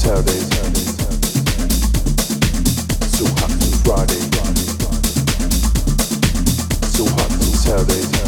Saturday, so hot on Friday, so hot on Saturday.